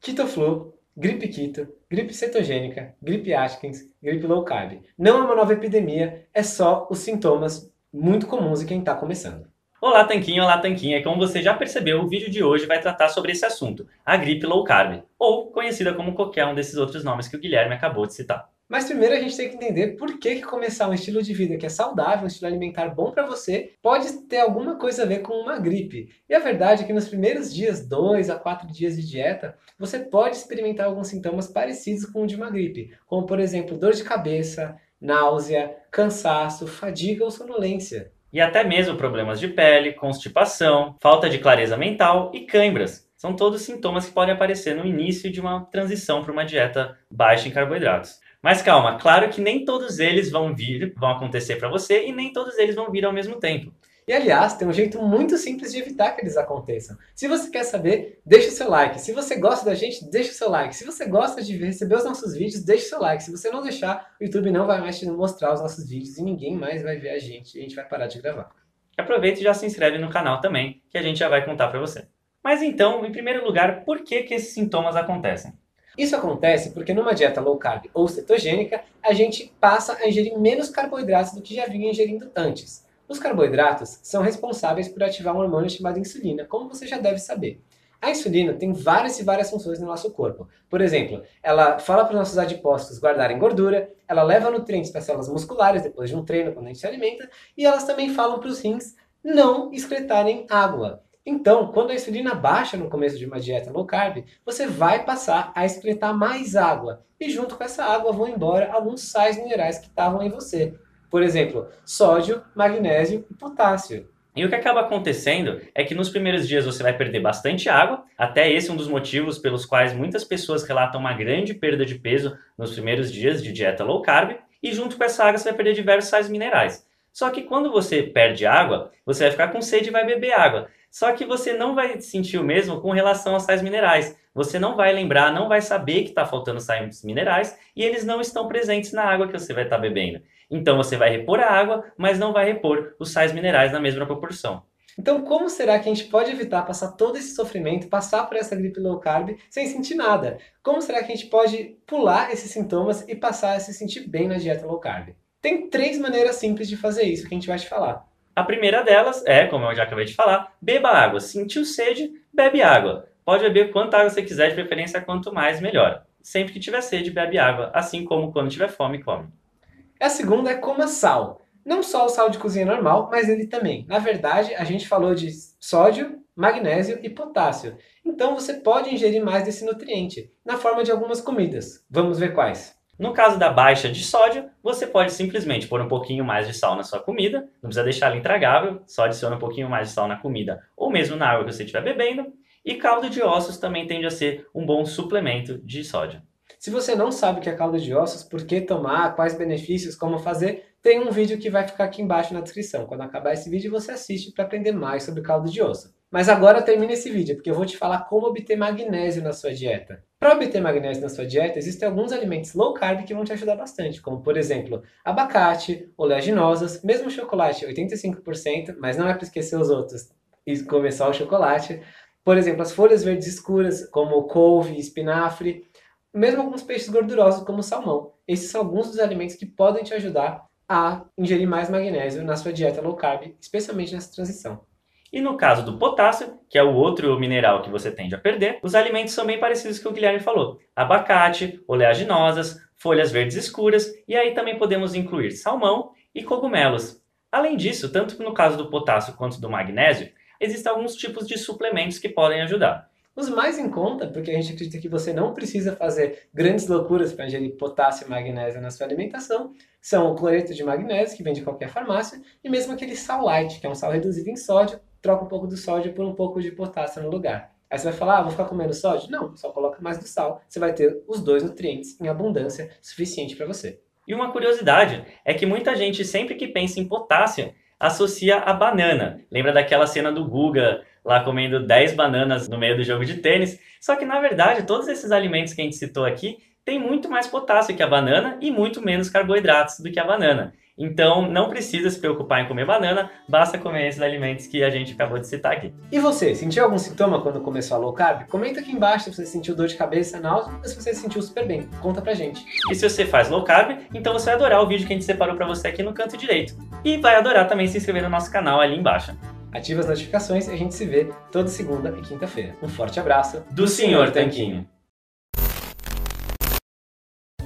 Quitoflu, gripe quito, gripe cetogênica, gripe Atkins, gripe low carb. Não é uma nova epidemia, é só os sintomas muito comuns em quem está começando. Olá, Tanquinho, olá, Tanquinha. Como você já percebeu, o vídeo de hoje vai tratar sobre esse assunto, a gripe low carb, ou conhecida como qualquer um desses outros nomes que o Guilherme acabou de citar. Mas primeiro a gente tem que entender por que, que começar um estilo de vida que é saudável, um estilo alimentar bom para você, pode ter alguma coisa a ver com uma gripe. E a verdade é que nos primeiros dias, 2 a 4 dias de dieta, você pode experimentar alguns sintomas parecidos com o de uma gripe, como por exemplo dor de cabeça, náusea, cansaço, fadiga ou sonolência. E até mesmo problemas de pele, constipação, falta de clareza mental e câimbras. São todos sintomas que podem aparecer no início de uma transição para uma dieta baixa em carboidratos. Mas calma, claro que nem todos eles vão vir, vão acontecer para você e nem todos eles vão vir ao mesmo tempo. E aliás, tem um jeito muito simples de evitar que eles aconteçam. Se você quer saber, deixa o seu like. Se você gosta da gente, deixa o seu like. Se você gosta de receber os nossos vídeos, deixa o seu like. Se você não deixar, o YouTube não vai mais te mostrar os nossos vídeos e ninguém mais vai ver a gente e a gente vai parar de gravar. Aproveita e já se inscreve no canal também, que a gente já vai contar para você. Mas então, em primeiro lugar, por que, que esses sintomas acontecem? Isso acontece porque numa dieta low carb ou cetogênica, a gente passa a ingerir menos carboidratos do que já vinha ingerindo antes. Os carboidratos são responsáveis por ativar um hormônio chamado insulina, como você já deve saber. A insulina tem várias e várias funções no nosso corpo. Por exemplo, ela fala para os nossos adipócitos guardarem gordura, ela leva nutrientes para as células musculares depois de um treino, quando a gente se alimenta, e elas também falam para os rins não excretarem água. Então, quando a insulina baixa no começo de uma dieta low carb, você vai passar a excretar mais água. E junto com essa água vão embora alguns sais minerais que estavam em você. Por exemplo, sódio, magnésio e potássio. E o que acaba acontecendo é que nos primeiros dias você vai perder bastante água, até esse é um dos motivos pelos quais muitas pessoas relatam uma grande perda de peso nos primeiros dias de dieta low carb, e junto com essa água você vai perder diversos sais minerais. Só que quando você perde água, você vai ficar com sede e vai beber água. Só que você não vai sentir o mesmo com relação aos sais minerais. Você não vai lembrar, não vai saber que está faltando sais minerais e eles não estão presentes na água que você vai estar tá bebendo. Então você vai repor a água, mas não vai repor os sais minerais na mesma proporção. Então, como será que a gente pode evitar passar todo esse sofrimento, passar por essa gripe low carb sem sentir nada? Como será que a gente pode pular esses sintomas e passar a se sentir bem na dieta low carb? Tem três maneiras simples de fazer isso que a gente vai te falar. A primeira delas é, como eu já acabei de falar, beba água. Sentiu sede, bebe água. Pode beber quanta água você quiser, de preferência quanto mais, melhor. Sempre que tiver sede, bebe água, assim como quando tiver fome, come. A segunda é coma sal. Não só o sal de cozinha normal, mas ele também. Na verdade, a gente falou de sódio, magnésio e potássio. Então você pode ingerir mais desse nutriente, na forma de algumas comidas. Vamos ver quais. No caso da baixa de sódio, você pode simplesmente pôr um pouquinho mais de sal na sua comida, não precisa deixar ela intragável, só adiciona um pouquinho mais de sal na comida ou mesmo na água que você estiver bebendo. E caldo de ossos também tende a ser um bom suplemento de sódio. Se você não sabe o que é caldo de ossos, por que tomar, quais benefícios, como fazer, tem um vídeo que vai ficar aqui embaixo na descrição. Quando acabar esse vídeo, você assiste para aprender mais sobre caldo de osso. Mas agora termina esse vídeo, porque eu vou te falar como obter magnésio na sua dieta. Para obter magnésio na sua dieta, existem alguns alimentos low carb que vão te ajudar bastante, como por exemplo, abacate, oleaginosas, mesmo chocolate 85%, mas não é para esquecer os outros e comer só o chocolate. Por exemplo, as folhas verdes escuras, como couve, espinafre, mesmo alguns peixes gordurosos, como salmão. Esses são alguns dos alimentos que podem te ajudar a ingerir mais magnésio na sua dieta low carb, especialmente nessa transição. E no caso do potássio, que é o outro mineral que você tende a perder, os alimentos são bem parecidos com o que o Guilherme falou: abacate, oleaginosas, folhas verdes escuras, e aí também podemos incluir salmão e cogumelos. Além disso, tanto no caso do potássio quanto do magnésio, existem alguns tipos de suplementos que podem ajudar. Os mais em conta, porque a gente acredita que você não precisa fazer grandes loucuras para ingerir potássio e magnésio na sua alimentação, são o cloreto de magnésio, que vem de qualquer farmácia, e mesmo aquele sal light, que é um sal reduzido em sódio, troca um pouco do sódio por um pouco de potássio no lugar. Aí você vai falar, ah, vou ficar comendo sódio? Não, só coloca mais do sal. Você vai ter os dois nutrientes em abundância suficiente para você. E uma curiosidade é que muita gente, sempre que pensa em potássio, associa a banana. Lembra daquela cena do Guga lá comendo 10 bananas no meio do jogo de tênis? Só que na verdade, todos esses alimentos que a gente citou aqui têm muito mais potássio que a banana e muito menos carboidratos do que a banana. Então, não precisa se preocupar em comer banana, basta comer esses alimentos que a gente acabou de citar aqui. E você, sentiu algum sintoma quando começou a low carb? Comenta aqui embaixo se você sentiu dor de cabeça, náusea ou se você se sentiu super bem. Conta pra gente. E se você faz low carb, então você vai adorar o vídeo que a gente separou para você aqui no canto direito. E vai adorar também se inscrever no nosso canal ali embaixo. Ative as notificações e a gente se vê toda segunda e quinta-feira. Um forte abraço do Sr. Tanquinho.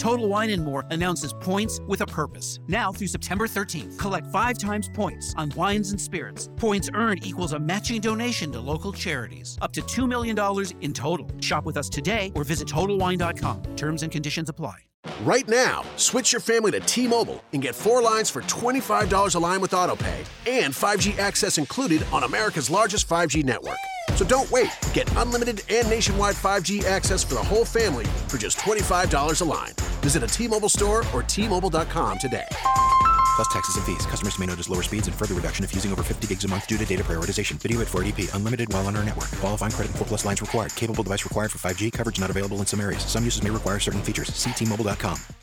Total Wine and More announces points with a purpose. Now through September 13th, collect five times points on wines and spirits. Points earned equals a matching donation to local charities, up to $2 million in total. Shop with us today or visit TotalWine.com. Terms and conditions apply. Right now, switch your family to T Mobile and get four lines for $25 a line with AutoPay and 5G access included on America's largest 5G network. So don't wait. Get unlimited and nationwide 5G access for the whole family for just $25 a line. Visit a T-Mobile store or T-Mobile.com today. Plus taxes and fees. Customers may notice lower speeds and further reduction if using over 50 gigs a month due to data prioritization. Video at 480p. Unlimited while on our network. Qualifying credit 4 plus lines required. Capable device required for 5G. Coverage not available in some areas. Some uses may require certain features. See T-Mobile.com.